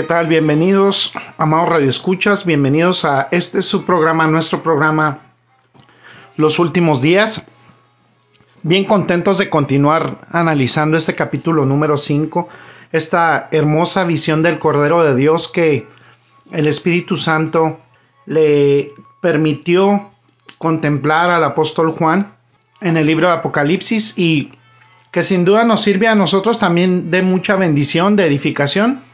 ¿Qué tal? Bienvenidos, amados radioescuchas, bienvenidos a este su programa, nuestro programa Los últimos días. Bien contentos de continuar analizando este capítulo número 5, esta hermosa visión del Cordero de Dios que el Espíritu Santo le permitió contemplar al apóstol Juan en el libro de Apocalipsis y que sin duda nos sirve a nosotros también de mucha bendición, de edificación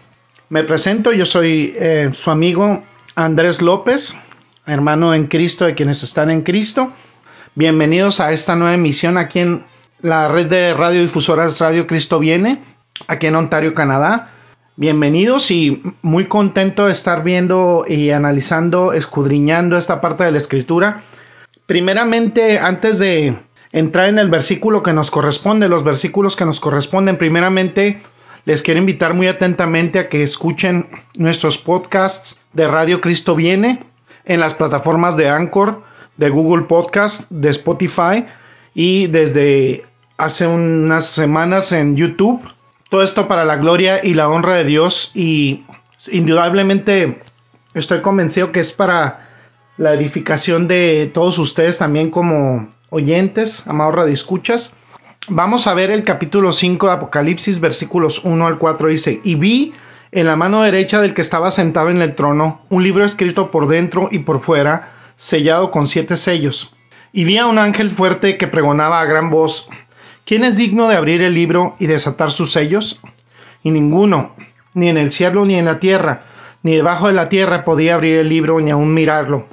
me presento, yo soy eh, su amigo Andrés López, hermano en Cristo de quienes están en Cristo. Bienvenidos a esta nueva emisión aquí en la red de radiodifusoras Radio Cristo Viene, aquí en Ontario, Canadá. Bienvenidos y muy contento de estar viendo y analizando, escudriñando esta parte de la escritura. Primeramente, antes de entrar en el versículo que nos corresponde, los versículos que nos corresponden, primeramente les quiero invitar muy atentamente a que escuchen nuestros podcasts de Radio Cristo Viene en las plataformas de Anchor, de Google Podcast, de Spotify y desde hace unas semanas en YouTube. Todo esto para la gloria y la honra de Dios y indudablemente estoy convencido que es para la edificación de todos ustedes también como oyentes, amados radioescuchas. Vamos a ver el capítulo 5 de Apocalipsis, versículos 1 al 4. Dice, y vi en la mano derecha del que estaba sentado en el trono un libro escrito por dentro y por fuera, sellado con siete sellos. Y vi a un ángel fuerte que pregonaba a gran voz, ¿quién es digno de abrir el libro y desatar sus sellos? Y ninguno, ni en el cielo ni en la tierra, ni debajo de la tierra podía abrir el libro ni aun mirarlo.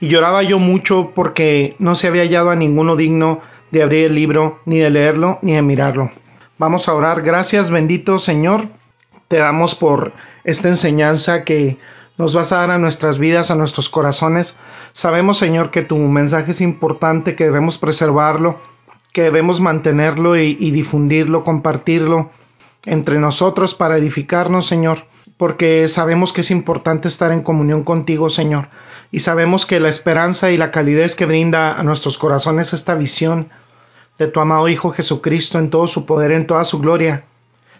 Y lloraba yo mucho porque no se había hallado a ninguno digno de abrir el libro, ni de leerlo, ni de mirarlo. Vamos a orar. Gracias, bendito Señor. Te damos por esta enseñanza que nos vas a dar a nuestras vidas, a nuestros corazones. Sabemos, Señor, que tu mensaje es importante, que debemos preservarlo, que debemos mantenerlo y, y difundirlo, compartirlo entre nosotros para edificarnos, Señor, porque sabemos que es importante estar en comunión contigo, Señor. Y sabemos que la esperanza y la calidez que brinda a nuestros corazones esta visión de tu amado Hijo Jesucristo en todo su poder, en toda su gloria,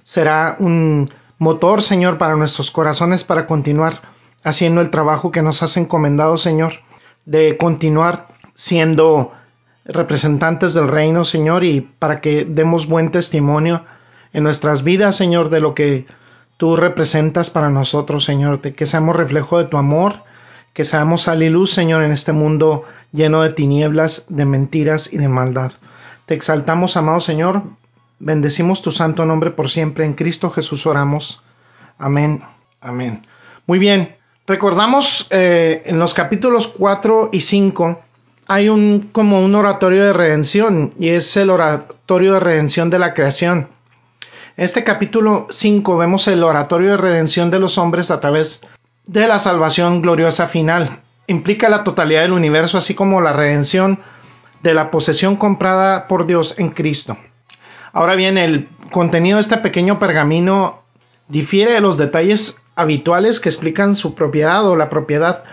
será un motor, Señor, para nuestros corazones para continuar haciendo el trabajo que nos has encomendado, Señor, de continuar siendo representantes del reino, Señor, y para que demos buen testimonio en nuestras vidas, Señor, de lo que tú representas para nosotros, Señor, que seamos reflejo de tu amor, que seamos sal y luz, Señor, en este mundo lleno de tinieblas, de mentiras y de maldad. Te exaltamos, amado Señor, bendecimos tu santo nombre por siempre, en Cristo Jesús oramos. Amén, amén. Muy bien, recordamos eh, en los capítulos 4 y 5 hay un como un oratorio de redención y es el oratorio de redención de la creación. En este capítulo 5 vemos el oratorio de redención de los hombres a través de la salvación gloriosa final. Implica la totalidad del universo, así como la redención de la posesión comprada por Dios en Cristo. Ahora bien, el contenido de este pequeño pergamino difiere de los detalles habituales que explican su propiedad o la propiedad.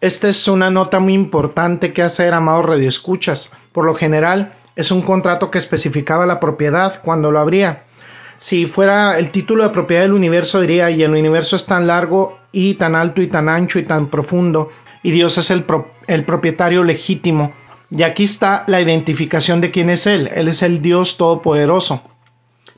Esta es una nota muy importante que hacer, amados radioescuchas. Por lo general, es un contrato que especificaba la propiedad cuando lo habría. Si fuera el título de propiedad del universo, diría, y el universo es tan largo y tan alto y tan ancho y tan profundo, y Dios es el, el propietario legítimo. Y aquí está la identificación de quién es Él. Él es el Dios Todopoderoso.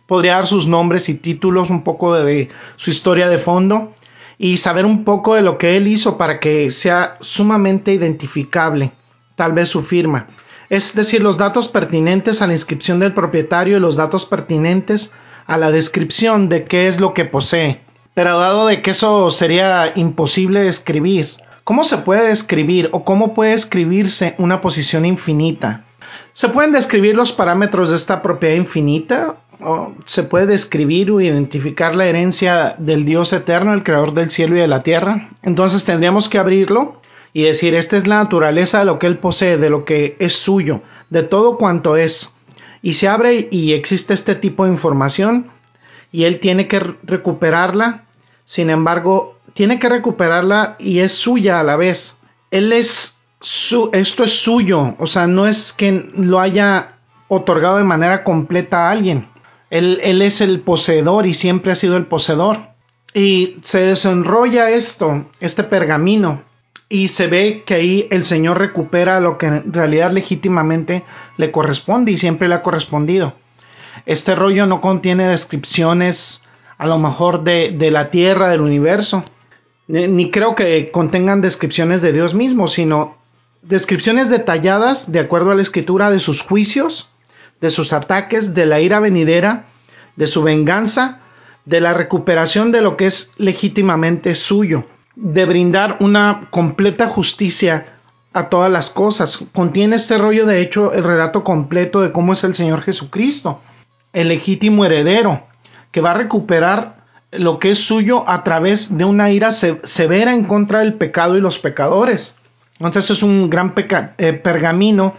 Podría dar sus nombres y títulos, un poco de su historia de fondo y saber un poco de lo que Él hizo para que sea sumamente identificable, tal vez su firma. Es decir, los datos pertinentes a la inscripción del propietario y los datos pertinentes a la descripción de qué es lo que posee. Pero dado de que eso sería imposible escribir, ¿cómo se puede describir o cómo puede escribirse una posición infinita? ¿Se pueden describir los parámetros de esta propiedad infinita? se puede describir o identificar la herencia del Dios eterno, el creador del cielo y de la tierra. Entonces tendríamos que abrirlo y decir, esta es la naturaleza de lo que él posee, de lo que es suyo, de todo cuanto es. Y se abre y existe este tipo de información y él tiene que recuperarla. Sin embargo, tiene que recuperarla y es suya a la vez. Él es su, esto es suyo, o sea, no es que lo haya otorgado de manera completa a alguien. Él, él es el poseedor y siempre ha sido el poseedor. Y se desenrolla esto, este pergamino, y se ve que ahí el Señor recupera lo que en realidad legítimamente le corresponde y siempre le ha correspondido. Este rollo no contiene descripciones a lo mejor de, de la tierra, del universo, ni creo que contengan descripciones de Dios mismo, sino descripciones detalladas de acuerdo a la escritura de sus juicios, de sus ataques, de la ira venidera, de su venganza, de la recuperación de lo que es legítimamente suyo de brindar una completa justicia a todas las cosas. Contiene este rollo, de hecho, el relato completo de cómo es el Señor Jesucristo, el legítimo heredero, que va a recuperar lo que es suyo a través de una ira severa en contra del pecado y los pecadores. Entonces es un gran eh, pergamino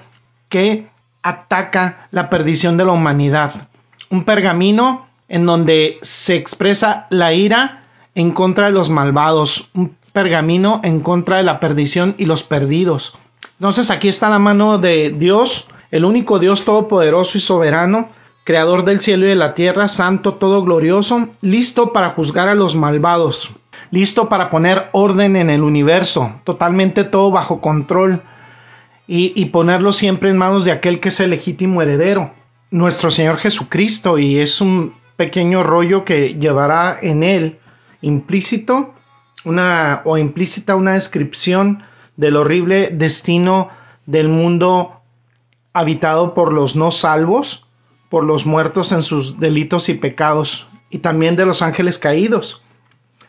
que ataca la perdición de la humanidad. Un pergamino en donde se expresa la ira en contra de los malvados, un pergamino en contra de la perdición y los perdidos. Entonces aquí está la mano de Dios, el único Dios todopoderoso y soberano, creador del cielo y de la tierra, santo, todo glorioso, listo para juzgar a los malvados, listo para poner orden en el universo, totalmente todo bajo control y, y ponerlo siempre en manos de aquel que es el legítimo heredero, nuestro Señor Jesucristo, y es un pequeño rollo que llevará en él implícito una o implícita una descripción del horrible destino del mundo habitado por los no salvos, por los muertos en sus delitos y pecados, y también de los ángeles caídos.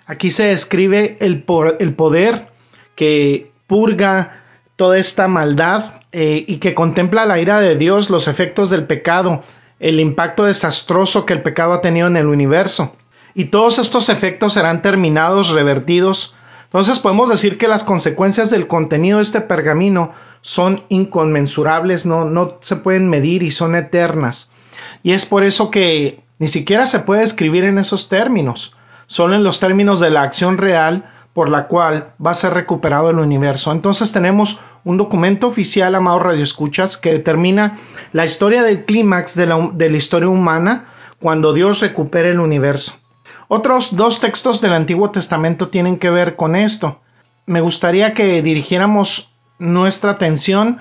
Aquí se describe el, el poder que purga toda esta maldad eh, y que contempla la ira de Dios, los efectos del pecado, el impacto desastroso que el pecado ha tenido en el universo y todos estos efectos serán terminados, revertidos. Entonces podemos decir que las consecuencias del contenido de este pergamino son inconmensurables, no, no se pueden medir y son eternas. Y es por eso que ni siquiera se puede escribir en esos términos, solo en los términos de la acción real por la cual va a ser recuperado el universo. Entonces tenemos un documento oficial, amado Radio Escuchas, que determina la historia del clímax de la, de la historia humana cuando Dios recupere el universo. Otros dos textos del Antiguo Testamento tienen que ver con esto. Me gustaría que dirigiéramos nuestra atención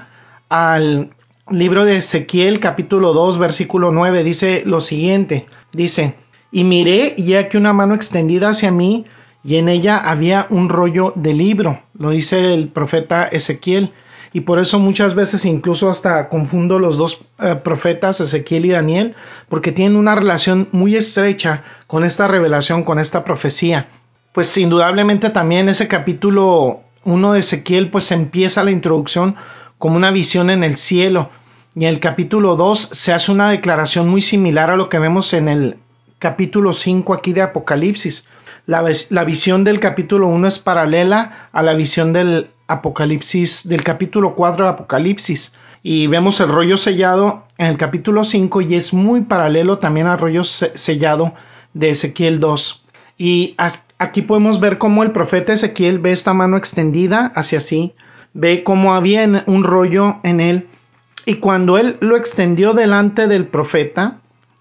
al libro de Ezequiel capítulo 2 versículo 9. Dice lo siguiente. Dice, y miré ya que una mano extendida hacia mí y en ella había un rollo de libro. Lo dice el profeta Ezequiel y por eso muchas veces incluso hasta confundo los dos eh, profetas, Ezequiel y Daniel, porque tienen una relación muy estrecha con esta revelación, con esta profecía. Pues indudablemente también ese capítulo 1 de Ezequiel pues empieza la introducción como una visión en el cielo y en el capítulo 2 se hace una declaración muy similar a lo que vemos en el capítulo 5 aquí de Apocalipsis. La, la visión del capítulo 1 es paralela a la visión del Apocalipsis, del capítulo 4 de Apocalipsis. Y vemos el rollo sellado en el capítulo 5 y es muy paralelo también al rollo sellado de Ezequiel 2. Y aquí podemos ver cómo el profeta Ezequiel ve esta mano extendida hacia sí, ve cómo había un rollo en él. Y cuando él lo extendió delante del profeta,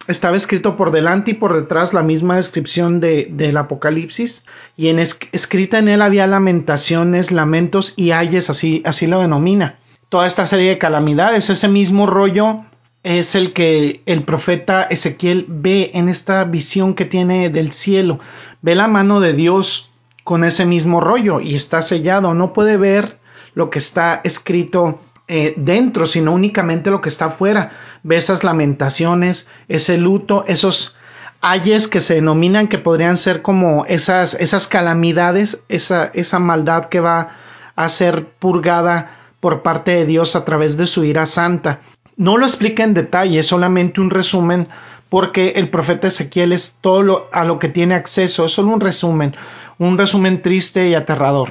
estaba escrito por delante y por detrás la misma descripción de, del Apocalipsis y en escrita en él había lamentaciones, lamentos y ayes, así, así lo denomina. Toda esta serie de calamidades, ese mismo rollo es el que el profeta Ezequiel ve en esta visión que tiene del cielo. Ve la mano de Dios con ese mismo rollo y está sellado. No puede ver lo que está escrito eh, dentro, sino únicamente lo que está afuera. Ve esas lamentaciones, ese luto, esos ayes que se denominan que podrían ser como esas, esas calamidades, esa, esa maldad que va a ser purgada por parte de Dios a través de su ira santa. No lo explica en detalle, es solamente un resumen porque el profeta Ezequiel es todo a lo que tiene acceso, es solo un resumen, un resumen triste y aterrador.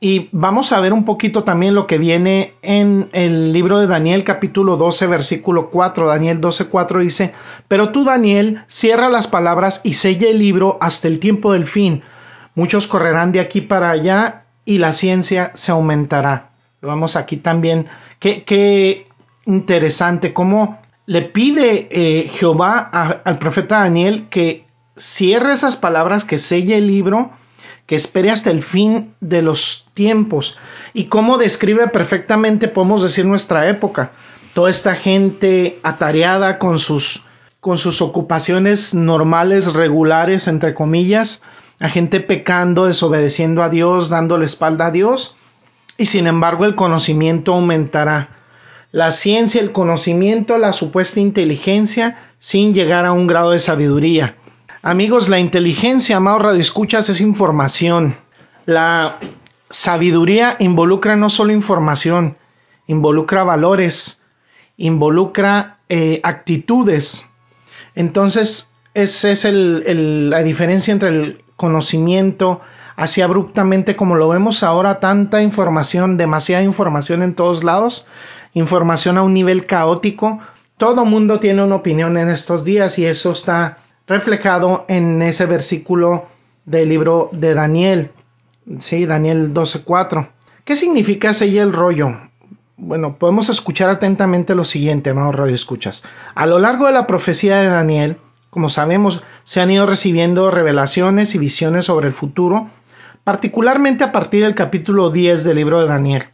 Y vamos a ver un poquito también lo que viene en el libro de Daniel capítulo 12 versículo 4. Daniel 12 4 dice, pero tú Daniel cierra las palabras y sella el libro hasta el tiempo del fin. Muchos correrán de aquí para allá y la ciencia se aumentará. Vamos aquí también, qué interesante, cómo le pide eh, Jehová al profeta Daniel que cierre esas palabras, que selle el libro que espere hasta el fin de los tiempos. Y cómo describe perfectamente, podemos decir, nuestra época. Toda esta gente atareada con sus, con sus ocupaciones normales, regulares, entre comillas, a gente pecando, desobedeciendo a Dios, dándole espalda a Dios, y sin embargo el conocimiento aumentará. La ciencia, el conocimiento, la supuesta inteligencia, sin llegar a un grado de sabiduría. Amigos, la inteligencia, amados radioescuchas, es información. La sabiduría involucra no solo información, involucra valores, involucra eh, actitudes. Entonces, esa es la diferencia entre el conocimiento, así abruptamente como lo vemos ahora, tanta información, demasiada información en todos lados, información a un nivel caótico. Todo mundo tiene una opinión en estos días y eso está reflejado en ese versículo del libro de Daniel. Sí, Daniel 12:4. ¿Qué significa ese el rollo? Bueno, podemos escuchar atentamente lo siguiente, amados radio escuchas. A lo largo de la profecía de Daniel, como sabemos, se han ido recibiendo revelaciones y visiones sobre el futuro, particularmente a partir del capítulo 10 del libro de Daniel.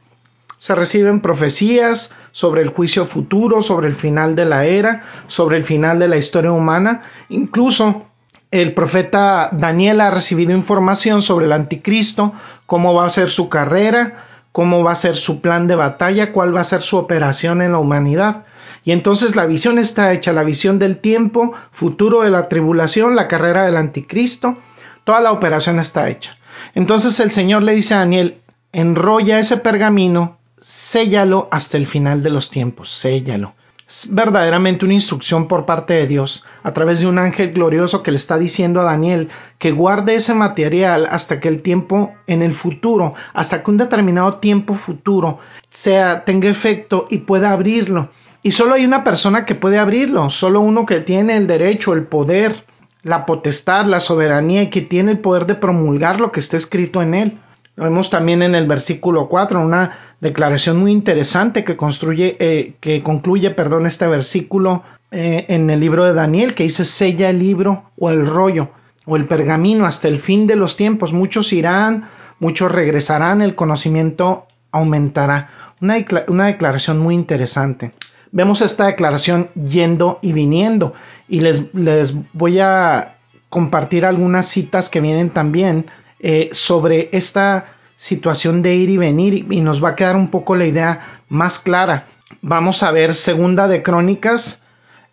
Se reciben profecías sobre el juicio futuro, sobre el final de la era, sobre el final de la historia humana. Incluso el profeta Daniel ha recibido información sobre el anticristo, cómo va a ser su carrera, cómo va a ser su plan de batalla, cuál va a ser su operación en la humanidad. Y entonces la visión está hecha, la visión del tiempo futuro de la tribulación, la carrera del anticristo, toda la operación está hecha. Entonces el Señor le dice a Daniel, enrolla ese pergamino séllalo hasta el final de los tiempos, séllalo. Es verdaderamente una instrucción por parte de Dios a través de un ángel glorioso que le está diciendo a Daniel que guarde ese material hasta que el tiempo en el futuro, hasta que un determinado tiempo futuro sea tenga efecto y pueda abrirlo. Y solo hay una persona que puede abrirlo, solo uno que tiene el derecho, el poder, la potestad, la soberanía y que tiene el poder de promulgar lo que está escrito en él. Lo vemos también en el versículo 4, una declaración muy interesante que construye, eh, que concluye, perdón, este versículo eh, en el libro de Daniel, que dice sella el libro o el rollo o el pergamino hasta el fin de los tiempos. Muchos irán, muchos regresarán, el conocimiento aumentará. Una, declaración muy interesante. Vemos esta declaración yendo y viniendo y les, les voy a compartir algunas citas que vienen también eh, sobre esta situación de ir y venir y nos va a quedar un poco la idea más clara. Vamos a ver segunda de Crónicas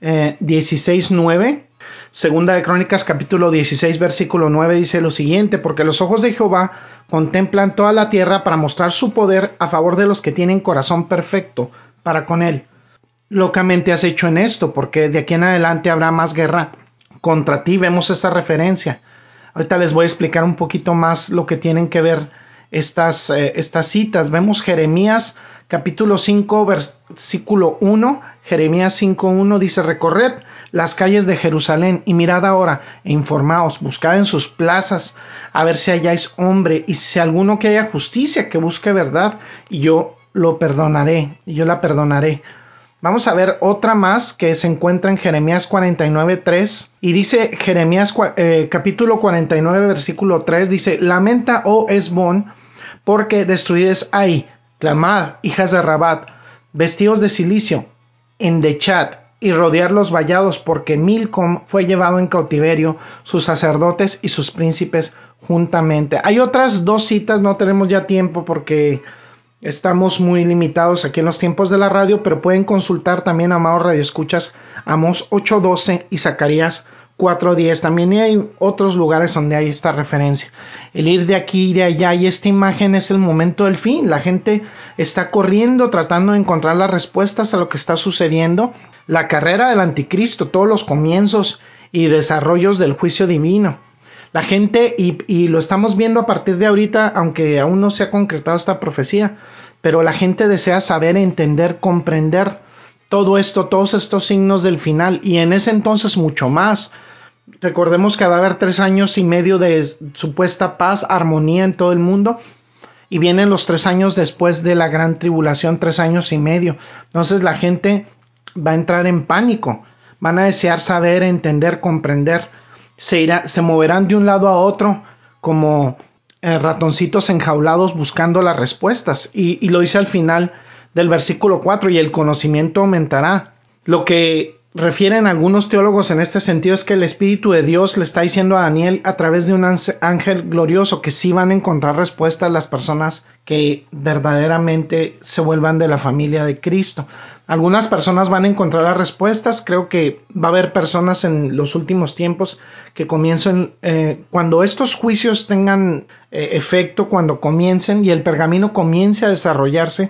eh, 16.9. Segunda de Crónicas capítulo 16 versículo 9 dice lo siguiente, porque los ojos de Jehová contemplan toda la tierra para mostrar su poder a favor de los que tienen corazón perfecto para con él. Locamente has hecho en esto, porque de aquí en adelante habrá más guerra contra ti. Vemos esa referencia. Ahorita les voy a explicar un poquito más lo que tienen que ver estas, eh, estas citas. Vemos Jeremías capítulo 5 versículo 1. Jeremías 5.1 dice, recorred las calles de Jerusalén y mirad ahora e informaos, buscad en sus plazas a ver si halláis hombre y si alguno que haya justicia, que busque verdad y yo lo perdonaré y yo la perdonaré. Vamos a ver otra más que se encuentra en Jeremías 49.3 y dice Jeremías eh, capítulo 49 versículo 3 dice, lamenta, oh Esbón, porque destruides ahí, clamad, hijas de Rabat, vestidos de silicio, endechad y rodear los vallados, porque Milcom fue llevado en cautiverio, sus sacerdotes y sus príncipes juntamente. Hay otras dos citas, no tenemos ya tiempo porque estamos muy limitados aquí en los tiempos de la radio, pero pueden consultar también, amados radioescuchas, Amos 8.12 y Zacarías 4.10. También hay otros lugares donde hay esta referencia. El ir de aquí y de allá. Y esta imagen es el momento del fin. La gente está corriendo tratando de encontrar las respuestas a lo que está sucediendo. La carrera del anticristo, todos los comienzos y desarrollos del juicio divino. La gente, y, y lo estamos viendo a partir de ahorita, aunque aún no se ha concretado esta profecía, pero la gente desea saber, entender, comprender todo esto, todos estos signos del final, y en ese entonces mucho más. Recordemos que va a haber tres años y medio de supuesta paz, armonía en todo el mundo, y vienen los tres años después de la gran tribulación, tres años y medio. Entonces la gente va a entrar en pánico, van a desear saber, entender, comprender, se, irá, se moverán de un lado a otro como eh, ratoncitos enjaulados buscando las respuestas. Y, lo dice al final del versículo 4, y el conocimiento aumentará. Lo que refieren algunos teólogos en este sentido es que el Espíritu de Dios le está diciendo a Daniel a través de un ángel glorioso que sí van a encontrar respuestas las personas que verdaderamente se vuelvan de la familia de Cristo. Algunas personas van a encontrar las respuestas, creo que va a haber personas en los últimos tiempos que comiencen, eh, cuando estos juicios tengan eh, efecto, cuando comiencen y el pergamino comience a desarrollarse,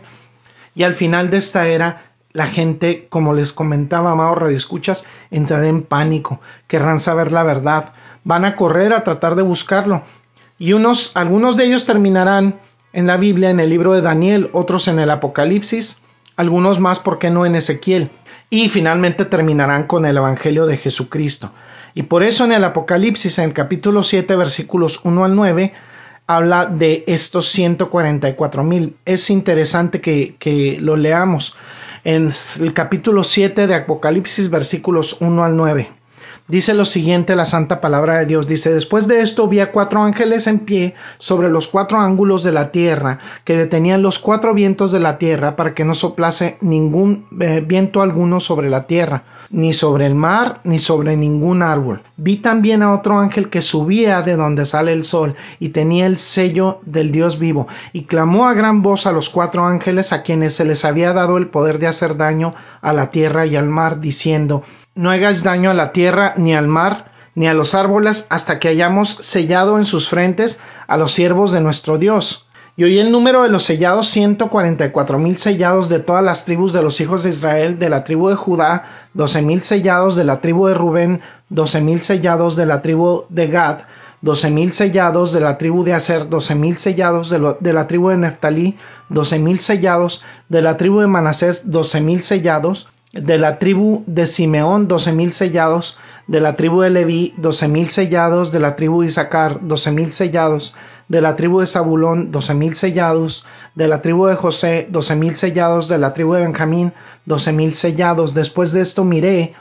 y al final de esta era la gente, como les comentaba, amado Radio Escuchas, entrará en pánico, querrán saber la verdad, van a correr a tratar de buscarlo. Y unos, algunos de ellos terminarán en la Biblia, en el libro de Daniel, otros en el Apocalipsis, algunos más, ¿por qué no en Ezequiel? Y finalmente terminarán con el Evangelio de Jesucristo. Y por eso en el Apocalipsis, en el capítulo 7, versículos 1 al 9, habla de estos 144 mil. Es interesante que, que lo leamos en el capítulo 7 de Apocalipsis versículos 1 al 9. Dice lo siguiente la santa palabra de Dios. Dice, después de esto vi a cuatro ángeles en pie sobre los cuatro ángulos de la tierra, que detenían los cuatro vientos de la tierra para que no soplase ningún eh, viento alguno sobre la tierra ni sobre el mar, ni sobre ningún árbol. Vi también a otro ángel que subía de donde sale el sol, y tenía el sello del Dios vivo, y clamó a gran voz a los cuatro ángeles a quienes se les había dado el poder de hacer daño a la tierra y al mar, diciendo, No hagáis daño a la tierra ni al mar, ni a los árboles, hasta que hayamos sellado en sus frentes a los siervos de nuestro Dios. Y oí el número de los sellados, ciento cuarenta y cuatro mil sellados de todas las tribus de los hijos de Israel, de la tribu de Judá, doce mil sellados de la tribu de Rubén, doce mil sellados de la tribu de Gad, doce mil sellados de la tribu de Aser, doce mil sellados de, de, la tribu de Neftalí, doce mil sellados de la tribu de Manasés, doce mil sellados de la tribu de Simeón, doce mil sellados de la tribu de Leví, doce mil sellados de la tribu de Isaacar, doce mil sellados de la tribu de Zabulón, doce mil sellados, de la tribu de José, doce mil sellados, de la tribu de Benjamín, doce mil sellados. Después de esto miré,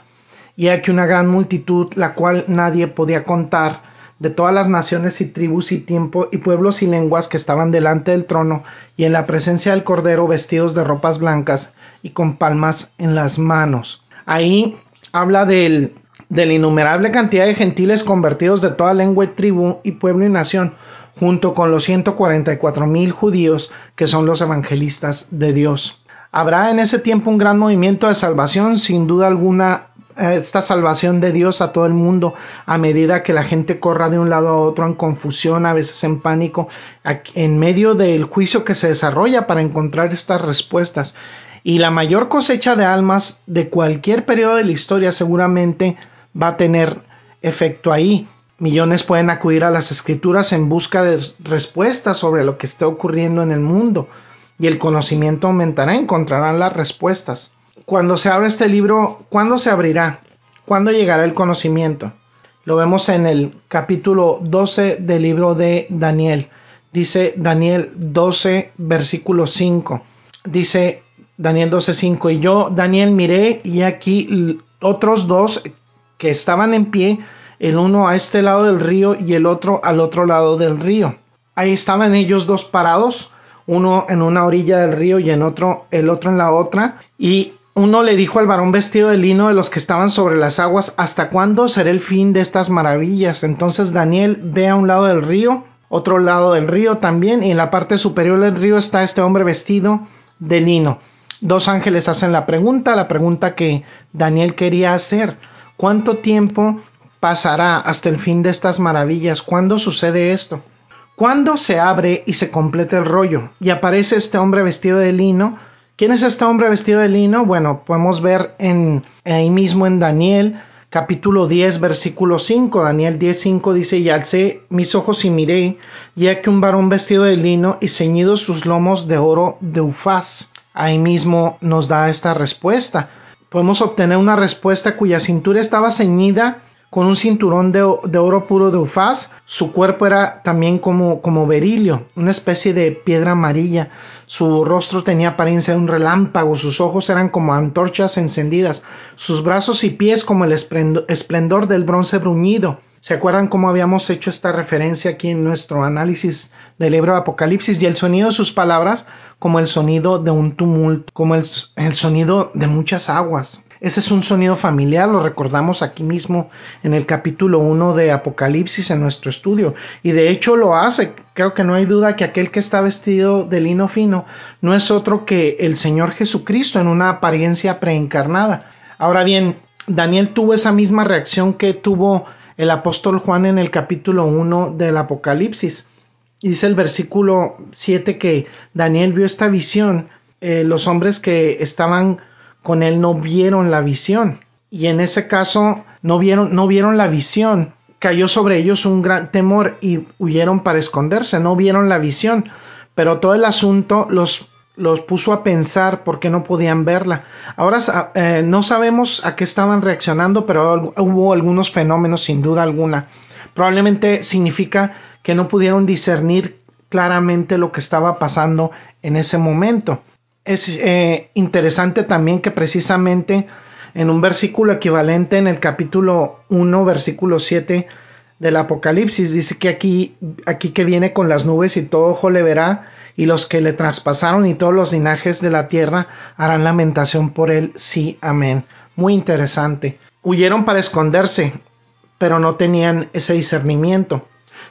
y aquí una gran multitud, la cual nadie podía contar, de todas las naciones y tribus y tiempo y pueblos y lenguas que estaban delante del trono y en la presencia del Cordero vestidos de ropas blancas y con palmas en las manos. Ahí habla del, de la innumerable cantidad de gentiles convertidos de toda lengua y tribu y pueblo y nación, junto con los 144 mil judíos que son los evangelistas de Dios. Habrá en ese tiempo un gran movimiento de salvación, sin duda alguna esta salvación de Dios a todo el mundo a medida que la gente corra de un lado a otro en confusión, a veces en pánico, en medio del juicio que se desarrolla para encontrar estas respuestas. Y la mayor cosecha de almas de cualquier periodo de la historia seguramente va a tener efecto ahí. Millones pueden acudir a las escrituras en busca de respuestas sobre lo que está ocurriendo en el mundo y el conocimiento aumentará, encontrarán las respuestas. Cuando se abre este libro, ¿cuándo se abrirá? ¿Cuándo llegará el conocimiento? Lo vemos en el capítulo 12 del libro de Daniel. Dice Daniel 12, versículo 5. Dice Daniel 12, 5. Y yo, Daniel, miré y aquí otros dos que estaban en pie el uno a este lado del río y el otro al otro lado del río. Ahí estaban ellos dos parados, uno en una orilla del río y en otro el otro en la otra, y uno le dijo al varón vestido de lino de los que estaban sobre las aguas, ¿hasta cuándo será el fin de estas maravillas? Entonces Daniel ve a un lado del río, otro lado del río también, y en la parte superior del río está este hombre vestido de lino. Dos ángeles hacen la pregunta, la pregunta que Daniel quería hacer. ¿Cuánto tiempo pasará hasta el fin de estas maravillas? ¿Cuándo sucede esto? ¿Cuándo se abre y se completa el rollo? Y aparece este hombre vestido de lino. ¿Quién es este hombre vestido de lino? Bueno, podemos ver en, ahí mismo en Daniel capítulo 10 versículo 5. Daniel 10, 5 dice, y alcé mis ojos y miré, ya que un varón vestido de lino y ceñidos sus lomos de oro de ufaz. Ahí mismo nos da esta respuesta. Podemos obtener una respuesta cuya cintura estaba ceñida con un cinturón de, oro puro de ufaz. Su cuerpo era también como, como berilio, una especie de piedra amarilla. Su rostro tenía apariencia de un relámpago, sus ojos eran como antorchas encendidas, sus brazos y pies como el esplendor del bronce bruñido. ¿Se acuerdan cómo habíamos hecho esta referencia aquí en nuestro análisis del libro de Apocalipsis? Y el sonido de sus palabras como el sonido de un tumulto, como el sonido de muchas aguas. Ese es un sonido familiar, lo recordamos aquí mismo en el capítulo 1 de Apocalipsis en nuestro estudio. Y de hecho lo hace. Creo que no hay duda que aquel que está vestido de lino fino no es otro que el Señor Jesucristo en una apariencia preencarnada. Ahora bien, Daniel tuvo esa misma reacción que tuvo el apóstol Juan en el capítulo 1 del Apocalipsis. Dice el versículo 7 que Daniel vio esta visión. Eh, los hombres que estaban con él no vieron la visión. Y en ese caso no vieron, no vieron la visión. Cayó sobre ellos un gran temor y huyeron para esconderse. No vieron la visión. Pero todo el asunto los, los puso a pensar porque no podían verla. Ahora eh, no sabemos a qué estaban reaccionando, pero hubo algunos fenómenos sin duda alguna. Probablemente significa que no pudieron discernir claramente lo que estaba pasando en ese momento es eh, interesante también que precisamente en un versículo equivalente en el capítulo 1, versículo 7 del Apocalipsis, dice que aquí, aquí que viene con las nubes y todo ojo le verá, y los que le traspasaron y todos los linajes de la tierra harán lamentación por él. Sí, amén. Muy interesante. Huyeron para esconderse, pero no tenían ese discernimiento.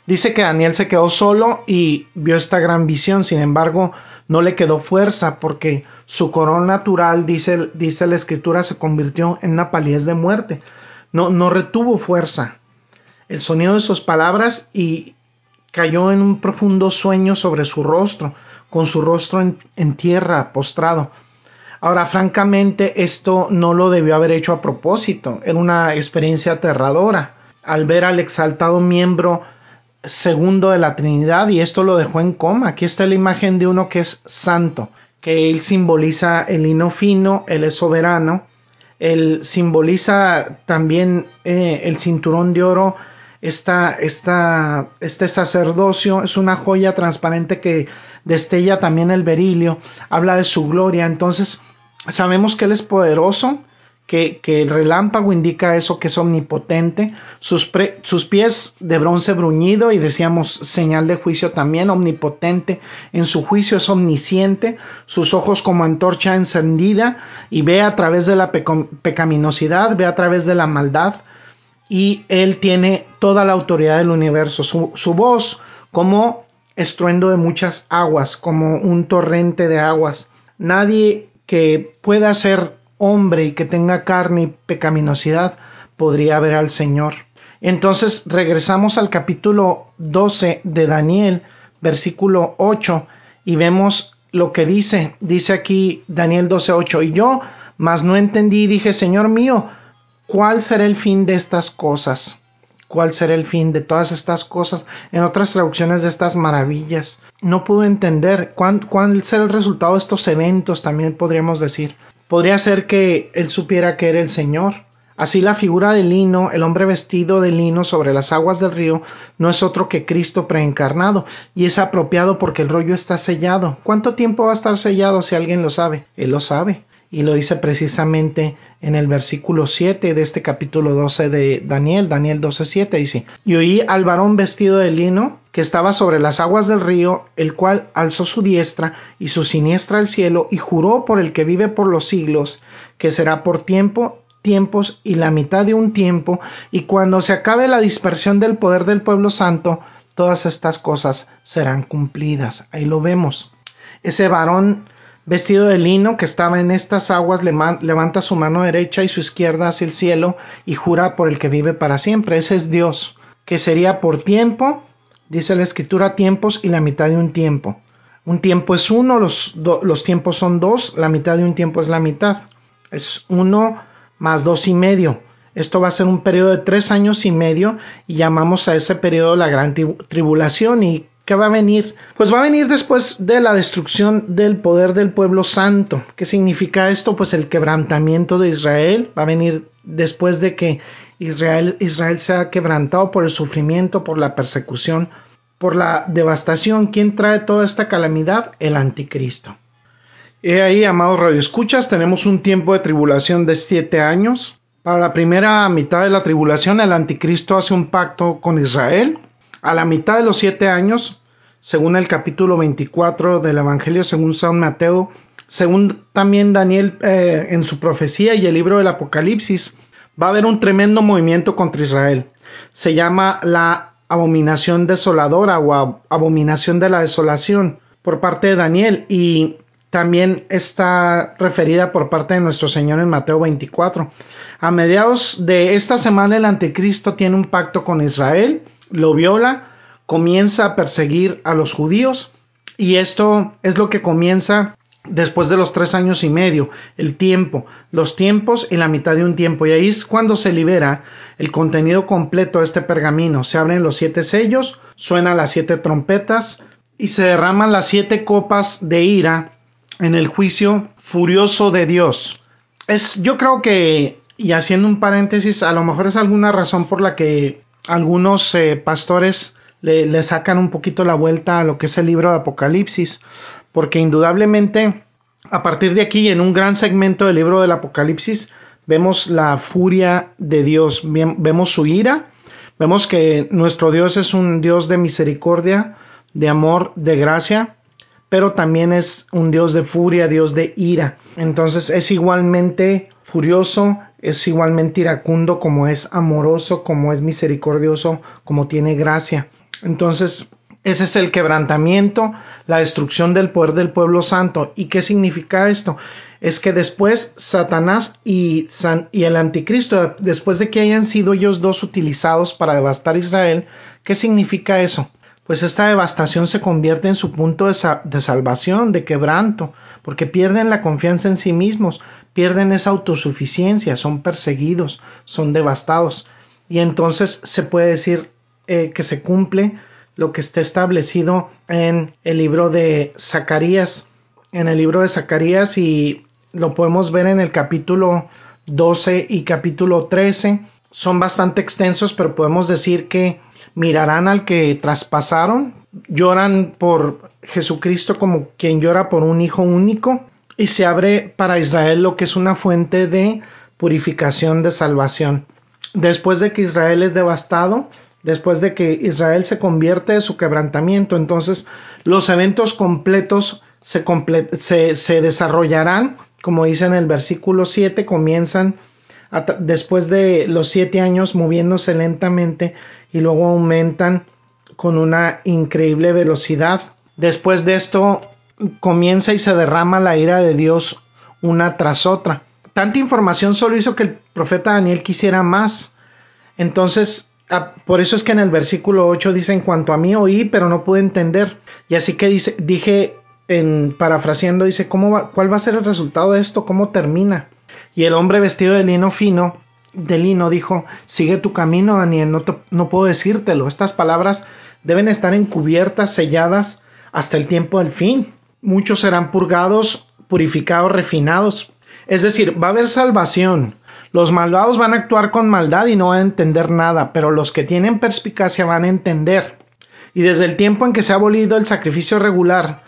Dice que Daniel se quedó solo y vio esta gran visión, sin embargo, no le quedó fuerza porque su corona natural, dice, la escritura, se convirtió en una palidez de muerte. No, no retuvo fuerza. El sonido de sus palabras y cayó en un profundo sueño sobre su rostro, con su rostro en, tierra, postrado. Ahora, francamente, esto no lo debió haber hecho a propósito. Era una experiencia aterradora. Al ver al exaltado miembro segundo de la Trinidad y esto lo dejó en coma. Aquí está la imagen de uno que es santo, que él simboliza el lino fino, él es soberano, él simboliza también eh, el cinturón de oro, esta, este sacerdocio es una joya transparente que destella también el berilio, habla de su gloria, entonces sabemos que él es poderoso, que, el relámpago indica eso que es omnipotente, sus, sus, pies de bronce bruñido y decíamos señal de juicio también, omnipotente, en su juicio es omnisciente, sus ojos como antorcha encendida y ve a través de la pecaminosidad, ve a través de la maldad y él tiene toda la autoridad del universo, su, voz como estruendo de muchas aguas, como un torrente de aguas. Nadie que pueda ser hombre y que tenga carne y pecaminosidad podría ver al Señor. Entonces regresamos al capítulo 12 de Daniel, versículo 8, y vemos lo que dice. Dice aquí Daniel 8 y yo, mas no entendí dije, Señor mío, ¿cuál será el fin de estas cosas? ¿Cuál será el fin de todas estas cosas? En otras traducciones de estas maravillas. No pude entender cuál, cuál será el resultado de estos eventos, también podríamos decir. Podría ser que él supiera que era el Señor. Así la figura de lino, el hombre vestido de lino sobre las aguas del río, no es otro que Cristo preencarnado, y es apropiado porque el rollo está sellado. ¿Cuánto tiempo va a estar sellado si alguien lo sabe? Él lo sabe y lo dice precisamente en el versículo 7 de este capítulo 12 de Daniel, Daniel 12:7 dice, y oí al varón vestido de lino que estaba sobre las aguas del río, el cual alzó su diestra y su siniestra al cielo y juró por el que vive por los siglos, que será por tiempo tiempos y la mitad de un tiempo, y cuando se acabe la dispersión del poder del pueblo santo, todas estas cosas serán cumplidas. Ahí lo vemos. Ese varón vestido de lino que estaba en estas aguas levanta su mano derecha y su izquierda hacia el cielo y jura por el que vive para siempre. Ese es Dios, que sería por tiempo, dice la escritura, tiempos y la mitad de un tiempo. Un tiempo es uno, los, los tiempos son dos, la mitad de un tiempo es la mitad. Es uno más dos y medio. Esto va a ser un periodo de tres años y medio y llamamos a ese periodo la gran tribulación y ¿Qué va a venir? Pues va a venir después de la destrucción del poder del pueblo santo. ¿Qué significa esto? Pues el quebrantamiento de Israel. Va a venir después de que Israel, Israel sea quebrantado por el sufrimiento, por la persecución, por la devastación. ¿Quién trae toda esta calamidad? El anticristo. Y ahí, amados radioescuchas, tenemos un tiempo de tribulación de siete años. Para la primera mitad de la tribulación, el anticristo hace un pacto con Israel a la mitad de los siete años, según el capítulo 24 del Evangelio según San Mateo, según también Daniel eh, en su profecía y el libro del Apocalipsis, va a haber un tremendo movimiento contra Israel. Se llama la abominación desoladora o abominación de la desolación por parte de Daniel y también está referida por parte de nuestro Señor en Mateo 24. A mediados de esta semana el anticristo tiene un pacto con Israel lo viola, comienza a perseguir a los judíos y esto es lo que comienza después de los tres años y medio, el tiempo, los tiempos y la mitad de un tiempo. Y ahí es cuando se libera el contenido completo de este pergamino. Se abren los siete sellos, suenan las siete trompetas y se derraman las siete copas de ira en el juicio furioso de Dios. Es, yo creo que, y haciendo un paréntesis, a lo mejor es alguna razón por la que algunos eh, pastores le, sacan un poquito la vuelta a lo que es el libro de Apocalipsis, porque indudablemente a partir de aquí, en un gran segmento del libro del Apocalipsis, vemos la furia de Dios, vemos su ira, vemos que nuestro Dios es un Dios de misericordia, de amor, de gracia, pero también es un Dios de furia, Dios de ira. Entonces es igualmente furioso, es igualmente iracundo como es amoroso, como es misericordioso, como tiene gracia. Entonces, ese es el quebrantamiento, la destrucción del poder del pueblo santo. ¿Y qué significa esto? Es que después Satanás y, y el anticristo, después de que hayan sido ellos dos utilizados para devastar Israel, ¿qué significa eso? Pues esta devastación se convierte en su punto de, de salvación, de quebranto, porque pierden la confianza en sí mismos, pierden esa autosuficiencia, son perseguidos, son devastados. Y entonces se puede decir eh, que se cumple lo que está establecido en el libro de Zacarías, en el libro de Zacarías y lo podemos ver en el capítulo 12 y capítulo 13. Son bastante extensos, pero podemos decir que mirarán al que traspasaron, lloran por Jesucristo como quien llora por un hijo único, y se abre para Israel lo que es una fuente de purificación de salvación. Después de que Israel es devastado, después de que Israel se convierte de su quebrantamiento, entonces los eventos completos se, se, desarrollarán, como dice en el versículo 7, comienzan después de los siete años moviéndose lentamente y luego aumentan con una increíble velocidad. Después de esto comienza y se derrama la ira de Dios una tras otra. Tanta información solo hizo que el profeta Daniel quisiera más. Entonces, por eso es que en el versículo 8 dice, en cuanto a mí oí, pero no pude entender. Y así que dice, dije, en parafraseando, dice, ¿cómo va, ¿cuál va a ser el resultado de esto? ¿Cómo termina? Y el hombre vestido de lino fino, de lino, dijo, sigue tu camino, Daniel, no, no puedo decírtelo. Estas palabras deben estar encubiertas, selladas hasta el tiempo del fin muchos serán purgados, purificados, refinados. Es decir, va a haber salvación. Los malvados van a actuar con maldad y no van a entender nada, pero los que tienen perspicacia van a entender. Y desde el tiempo en que se ha abolido el sacrificio regular,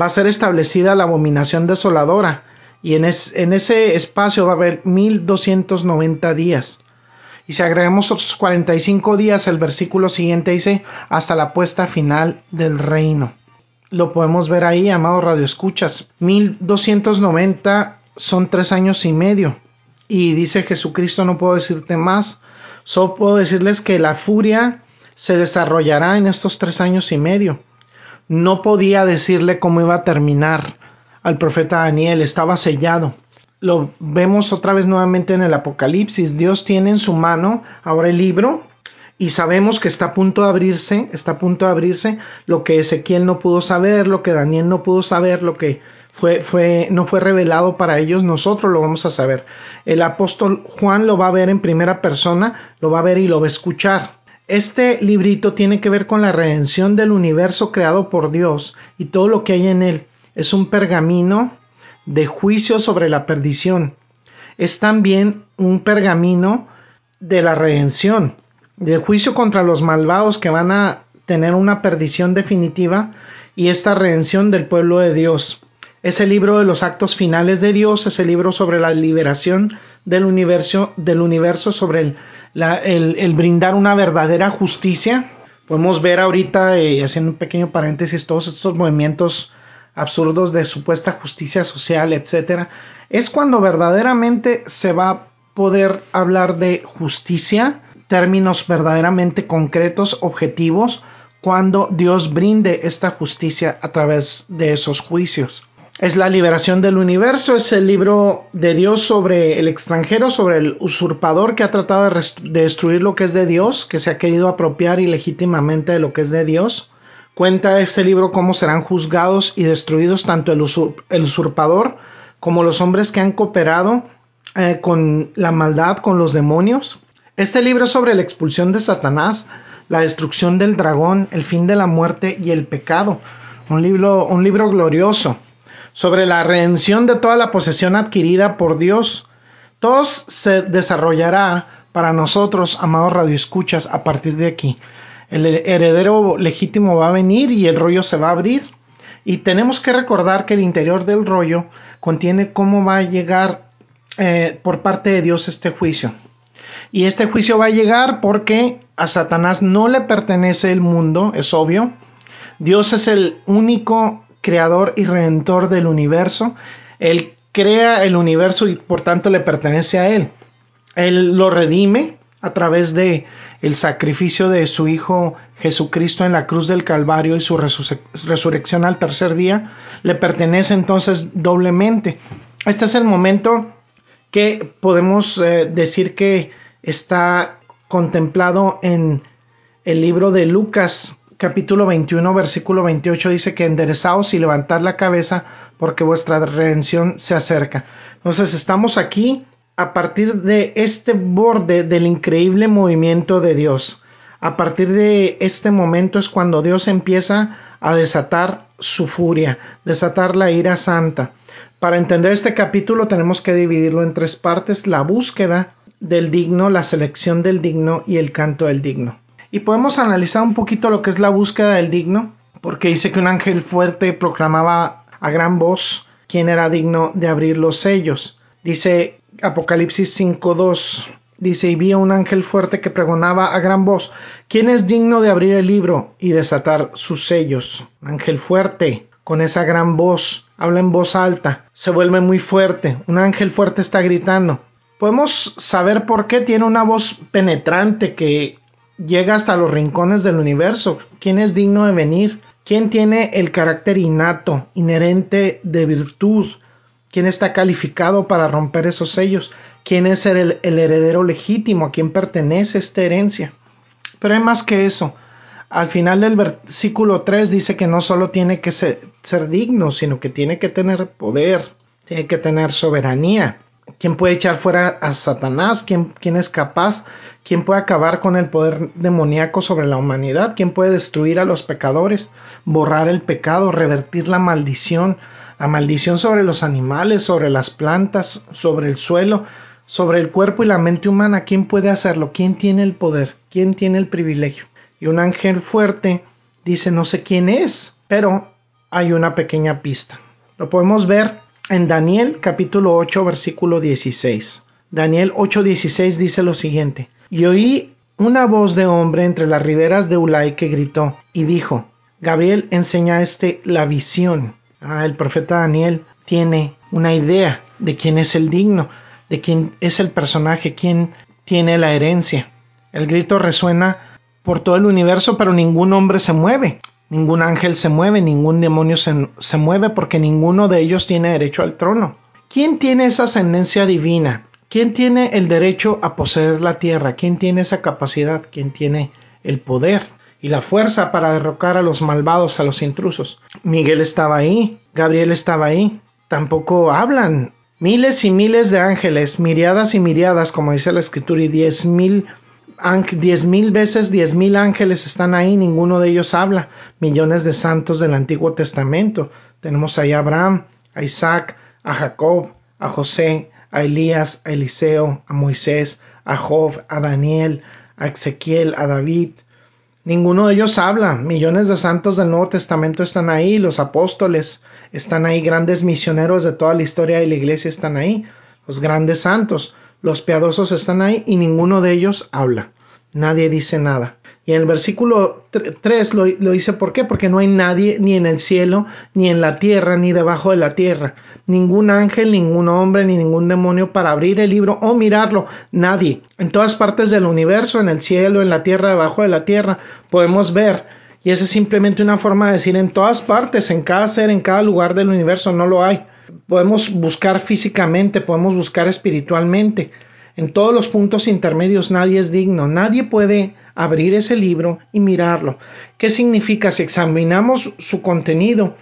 va a ser establecida la abominación desoladora, y en, ese espacio va a haber 1290 días. Y si agregamos otros 45 días, el versículo siguiente dice, hasta la puesta final del reino lo podemos ver ahí, amado Radio Escuchas. 1290 son tres años y medio. Y dice Jesucristo, no puedo decirte más, solo puedo decirles que la furia se desarrollará en estos tres años y medio. No podía decirle cómo iba a terminar al profeta Daniel, estaba sellado. Lo vemos otra vez nuevamente en el Apocalipsis. Dios tiene en su mano ahora el libro y sabemos que está a punto de abrirse, está a punto de abrirse lo que Ezequiel no pudo saber, lo que Daniel no pudo saber, lo que no fue revelado para ellos, nosotros lo vamos a saber. El apóstol Juan lo va a ver en primera persona, lo va a ver y lo va a escuchar. Este librito tiene que ver con la redención del universo creado por Dios y todo lo que hay en él. Es un pergamino de juicio sobre la perdición. Es también un pergamino de la redención, de juicio contra los malvados que van a tener una perdición definitiva y esta redención del pueblo de Dios. Es el libro de los actos finales de Dios, es el libro sobre la liberación del universo, del universo sobre el, brindar una verdadera justicia. Podemos ver ahorita, eh, haciendo un pequeño paréntesis, todos estos movimientos absurdos de supuesta justicia social, etcétera, es cuando verdaderamente se va a poder hablar de justicia, términos verdaderamente concretos, objetivos, cuando Dios brinde esta justicia a través de esos juicios. Es la liberación del universo, es el libro de Dios sobre el extranjero, sobre el usurpador que ha tratado de, destruir lo que es de Dios, que se ha querido apropiar ilegítimamente de lo que es de Dios. Cuenta este libro cómo serán juzgados y destruidos tanto el, usurpador como los hombres que han cooperado eh, con la maldad, con los demonios. Este libro sobre la expulsión de Satanás, la destrucción del dragón, el fin de la muerte y el pecado. Un libro, un libro glorioso sobre la redención de toda la posesión adquirida por Dios. Todo se desarrollará para nosotros, amados radioescuchas, a partir de aquí el heredero legítimo va a venir y el rollo se va a abrir. Y tenemos que recordar que el interior del rollo contiene cómo va a llegar eh, por parte de Dios este juicio. Y este juicio va a llegar porque a Satanás no le pertenece el mundo, es obvio. Dios es el único creador y redentor del universo. Él crea el universo y por tanto le pertenece a Él. Él lo redime a través de el sacrificio de su Hijo Jesucristo en la cruz del Calvario y su resurrección al tercer día, le pertenece entonces doblemente. Este es el momento que podemos eh, decir que está contemplado en el libro de Lucas capítulo 21 versículo 28 dice que enderezaos y levantad la cabeza porque vuestra redención se acerca. Entonces estamos aquí a partir de este borde del increíble movimiento de Dios. A partir de este momento es cuando Dios empieza a desatar su furia, desatar la ira santa. Para entender este capítulo tenemos que dividirlo en tres partes, la búsqueda del digno, la selección del digno y el canto del digno. Y podemos analizar un poquito lo que es la búsqueda del digno, porque dice que un ángel fuerte proclamaba a gran voz quién era digno de abrir los sellos. Dice Apocalipsis 5.2 dice, y vi a un ángel fuerte que pregonaba a gran voz, ¿quién es digno de abrir el libro y desatar sus sellos? ángel fuerte, con esa gran voz, habla en voz alta, se vuelve muy fuerte, un ángel fuerte está gritando. Podemos saber por qué tiene una voz penetrante que llega hasta los rincones del universo. ¿Quién es digno de venir? ¿Quién tiene el carácter innato, inherente de virtud, quién está calificado para romper esos sellos, quién es el, heredero legítimo, a quién pertenece esta herencia. Pero hay más que eso. Al final del versículo 3 dice que no solo tiene que ser, digno, sino que tiene que tener poder, tiene que tener soberanía. ¿Quién puede echar fuera a Satanás? ¿Quién, ¿Quién, es capaz? ¿Quién puede acabar con el poder demoníaco sobre la humanidad? ¿Quién puede destruir a los pecadores, borrar el pecado, revertir la maldición, la maldición sobre los animales, sobre las plantas, sobre el suelo, sobre el cuerpo y la mente humana. ¿Quién puede hacerlo? ¿Quién tiene el poder? ¿Quién tiene el privilegio? Y un ángel fuerte dice no sé quién es, pero hay una pequeña pista. Lo podemos ver en Daniel capítulo 8 versículo 16. Daniel 8:16 dice lo siguiente, y oí una voz de hombre entre las riberas de Ulay que gritó y dijo, Gabriel enseña este la visión Ah, el profeta Daniel tiene una idea de quién es el digno, de quién es el personaje, quién tiene la herencia. El grito resuena por todo el universo, pero ningún hombre se mueve. Ningún ángel se mueve, ningún demonio se, se mueve porque ninguno de ellos tiene derecho al trono. ¿Quién tiene esa ascendencia divina? ¿Quién tiene el derecho a poseer la tierra? ¿Quién tiene esa capacidad? ¿Quién tiene el poder y la fuerza para derrocar a los malvados, a los intrusos? Miguel estaba ahí, Gabriel estaba ahí. Tampoco hablan. Miles y miles de ángeles, miriadas y miriadas, como dice la escritura, y diez mil diez mil veces diez mil ángeles están ahí, ninguno de ellos habla. Millones de santos del Antiguo Testamento. Tenemos ahí a Abraham, a Isaac, a Jacob, a José, a Elías, a Eliseo, a Moisés, a Job, a Daniel, a Ezequiel, a David. Ninguno de ellos habla. Millones de santos del Nuevo Testamento están ahí, los apóstoles están ahí, grandes misioneros de toda la historia de la iglesia están ahí, los grandes santos, los piadosos están ahí y ninguno de ellos habla. Nadie dice nada. Y en el versículo 3 lo, dice ¿por qué? Porque no hay nadie ni en el cielo, ni en la tierra, ni debajo de la tierra. Ningún ángel, ningún hombre, ni ningún demonio para abrir el libro o mirarlo. Nadie. En todas partes del universo, en el cielo, en la tierra, debajo de la tierra, podemos ver. Y esa es simplemente una forma de decir en todas partes, en cada ser, en cada lugar del universo, no lo hay. Podemos buscar físicamente, podemos buscar espiritualmente. En todos los puntos intermedios nadie es digno, nadie puede abrir ese libro y mirarlo. ¿Qué significa? Si examinamos su contenido,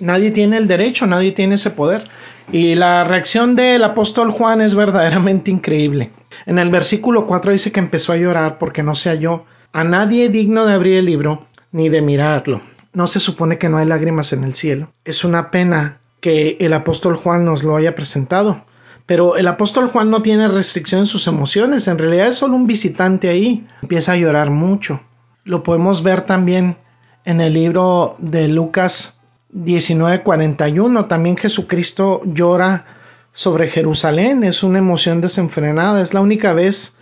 nadie tiene el derecho, nadie tiene ese poder. Y la reacción del apóstol Juan es verdaderamente increíble. En el versículo 4 dice que empezó a llorar porque no se halló a nadie digno de abrir el libro ni de mirarlo. No se supone que no hay lágrimas en el cielo. Es una pena que el apóstol Juan nos lo haya presentado. Pero el apóstol Juan no tiene restricción en sus emociones, en realidad es solo un visitante ahí. Empieza a llorar mucho. Lo podemos ver también en el libro de Lucas 19:41. También Jesucristo llora sobre Jerusalén. Es una emoción desenfrenada. Es la única vez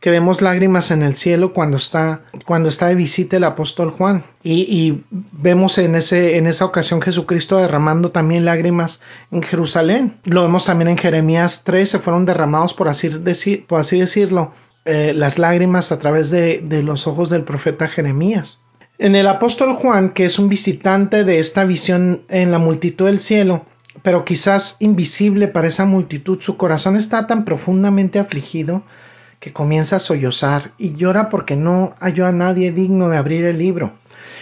que vemos lágrimas en el cielo cuando está, cuando está de visita el apóstol Juan. Y, vemos en, ese, en esa ocasión Jesucristo derramando también lágrimas en Jerusalén. Lo vemos también en Jeremías 3, se fueron derramados, por así, decir, por así decirlo, eh, las lágrimas a través de, de los ojos del profeta Jeremías. En el apóstol Juan, que es un visitante de esta visión en la multitud del cielo, pero quizás invisible para esa multitud, su corazón está tan profundamente afligido que comienza a sollozar y llora porque no halló a nadie digno de abrir el libro.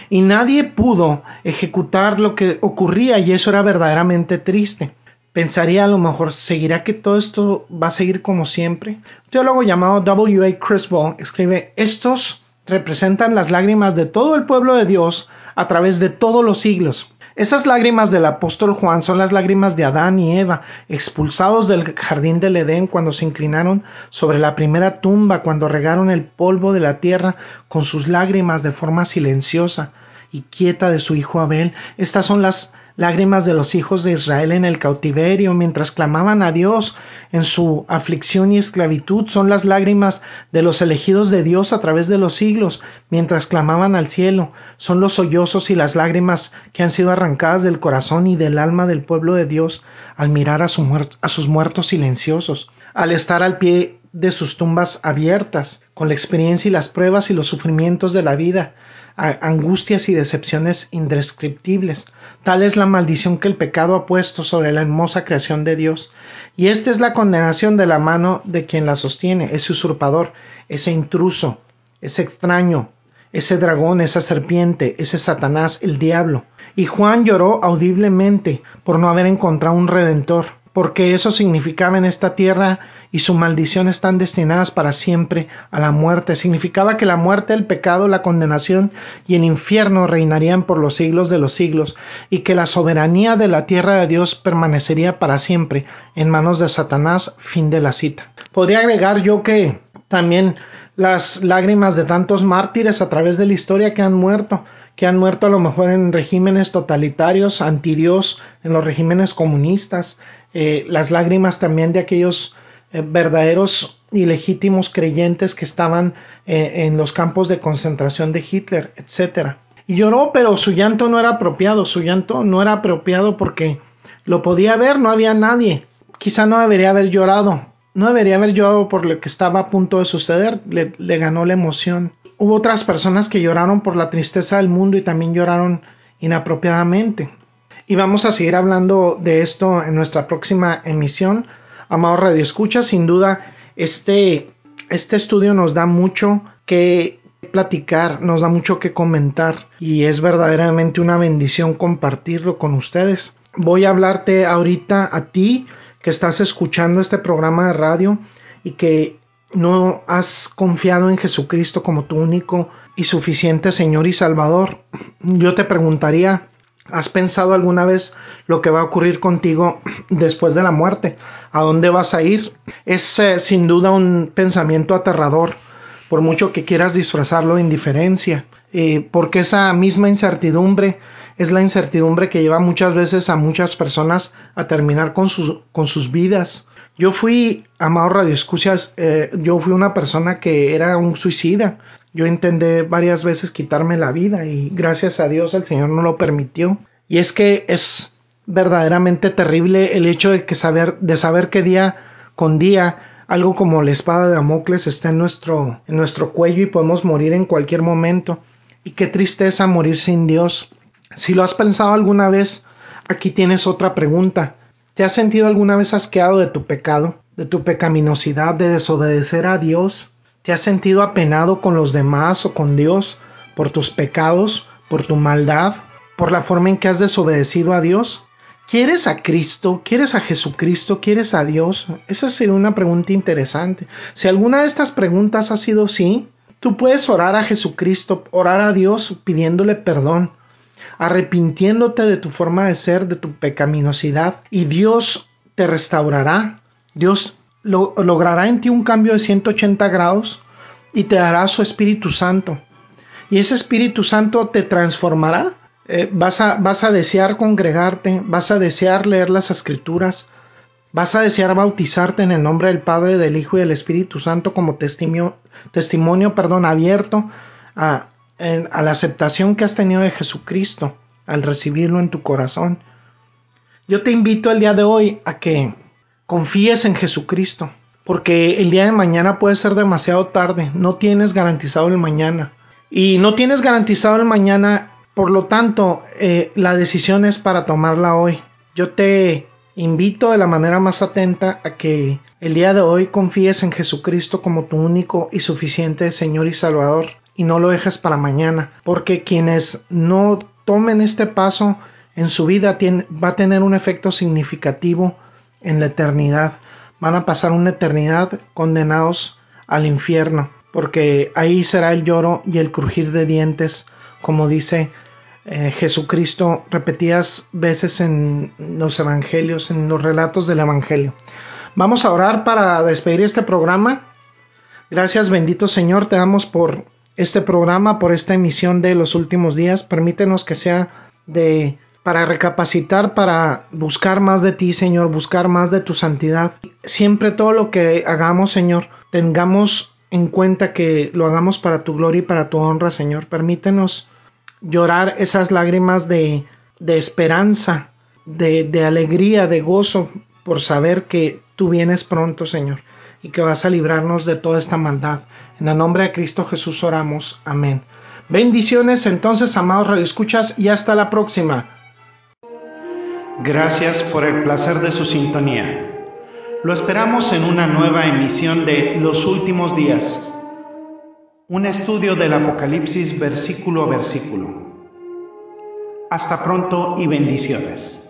Y nadie pudo ejecutar lo que ocurría y eso era verdaderamente triste. Pensaría a lo mejor, ¿seguirá que todo esto va a seguir como siempre? Un teólogo llamado W. A. Criswell escribe, estos representan las lágrimas de todo el pueblo de Dios a través de todos los siglos. Esas lágrimas del apóstol Juan son las lágrimas de Adán y Eva, expulsados del jardín del Edén cuando se inclinaron sobre la primera tumba, cuando regaron el polvo de la tierra con sus lágrimas de forma silenciosa y quieta de su hijo Abel. Estas son las lágrimas de los hijos de Israel en el cautiverio, mientras clamaban a Dios en su aflicción y esclavitud, son las lágrimas de los elegidos de Dios a través de los siglos, mientras clamaban al cielo, son los sollozos y las lágrimas que han sido arrancadas del corazón y del alma del pueblo de Dios al mirar a, a sus muertos silenciosos, al estar al pie de sus tumbas abiertas, con la experiencia y las pruebas y los sufrimientos de la vida, angustias y decepciones indescriptibles. Tal es la maldición que el pecado ha puesto sobre la hermosa creación de Dios. Y esta es la condenación de la mano de quien la sostiene, ese usurpador, ese intruso, ese extraño, ese dragón, esa serpiente, ese Satanás, el diablo. Y Juan lloró audiblemente por no haber encontrado un redentor porque eso significaba en esta tierra y su maldición están destinadas para siempre a la muerte. Significaba que la muerte, el pecado, la condenación y el infierno reinarían por los siglos de los siglos y que la soberanía de la tierra de Dios permanecería para siempre en manos de Satanás. Fin de la cita. Podría agregar yo que también las lágrimas de tantos mártires a través de la historia que han muerto que han muerto a lo mejor en regímenes totalitarios, anti Dios, en los regímenes comunistas, eh, las lágrimas también de aquellos eh, verdaderos y legítimos creyentes que estaban eh, en los campos de concentración de Hitler, etc. Y lloró, pero su llanto no era apropiado, su llanto no era apropiado porque lo podía ver, no había nadie. Quizá no debería haber llorado, no debería haber llorado por lo que estaba a punto de suceder, le ganó la emoción hubo otras personas que lloraron por la tristeza del mundo y también lloraron inapropiadamente. Y vamos a seguir hablando de esto en nuestra próxima emisión. Amado Radio Escucha, sin duda, este, este estudio nos da mucho que platicar, nos da mucho que comentar y es verdaderamente una bendición compartirlo con ustedes. Voy a hablarte ahorita a ti que estás escuchando este programa de radio y que no has confiado en Jesucristo como tu único y suficiente Señor y Salvador. Yo te preguntaría, ¿has pensado alguna vez lo que va a ocurrir contigo después de la muerte? ¿A dónde vas a ir? Es eh, sin duda un pensamiento aterrador por mucho que quieras disfrazarlo de indiferencia, eh, porque esa misma incertidumbre es la incertidumbre que lleva muchas veces a muchas personas a terminar con sus, vidas. Yo fui, amado Radio Escuchas, eh, yo fui una persona que era un suicida. Yo intenté varias veces quitarme la vida y gracias a Dios el Señor no lo permitió. Y es que es verdaderamente terrible el hecho de que saber, de saber que día con día algo como la espada de Damocles está en nuestro, en nuestro cuello y podemos morir en cualquier momento. Y qué tristeza morir sin Dios. Si lo has pensado alguna vez, aquí tienes otra pregunta. ¿Te has sentido alguna vez asqueado de tu pecado, de tu pecaminosidad, de desobedecer a Dios? ¿Te has sentido apenado con los demás o con Dios por tus pecados, por tu maldad, por la forma en que has desobedecido a Dios? ¿Quieres a Cristo? ¿Quieres a Jesucristo? ¿Quieres a Dios? Esa sería una pregunta interesante. Si alguna de estas preguntas ha sido sí, tú puedes orar a Jesucristo, orar a Dios pidiéndole perdón, arrepintiéndote de tu forma de ser, de tu pecaminosidad, y Dios te restaurará. Dios logrará en ti un cambio de 180 grados y te dará su Espíritu Santo. Y ese Espíritu Santo te transformará eh, vas, a, vas a desear congregarte, vas a desear leer las escrituras, vas a desear bautizarte en el nombre del Padre, del Hijo y del Espíritu Santo como testimonio, testimonio perdón, abierto a, a la aceptación que has tenido de Jesucristo al recibirlo en tu corazón. Yo te invito el día de hoy a que confíes en Jesucristo, porque el día de mañana puede ser demasiado tarde, no tienes garantizado el mañana. Y no tienes garantizado el mañana por lo tanto, eh, la decisión es para tomarla hoy. Yo te invito de la manera más atenta a que el día de hoy confíes en Jesucristo como tu único y suficiente Señor y Salvador y no lo dejes para mañana, porque quienes no tomen este paso en su vida va a tener un efecto significativo en la eternidad. Van a pasar una eternidad condenados al infierno, porque ahí será el lloro y el crujir de dientes, como dice eh, Jesucristo repetidas veces en los evangelios, en los relatos del evangelio. Vamos a orar para despedir este programa. Gracias bendito Señor, te damos por este programa, por esta emisión de los últimos días. Permítenos que sea de para recapacitar, para buscar más de ti, Señor, buscar más de tu santidad. Siempre todo lo que hagamos, Señor, tengamos en cuenta que lo hagamos para tu gloria y para tu honra, Señor. Permítenos llorar esas lágrimas de, esperanza, de, de alegría, de gozo por saber que tú vienes pronto, Señor, y que vas a librarnos de toda esta maldad. En el nombre de Cristo Jesús oramos. Amén. Bendiciones entonces, amados radioescuchas, y hasta la próxima. Gracias por el placer de su sintonía. Lo esperamos en una nueva emisión de Los Últimos Días un estudio del Apocalipsis versículo a versículo. Hasta pronto y bendiciones.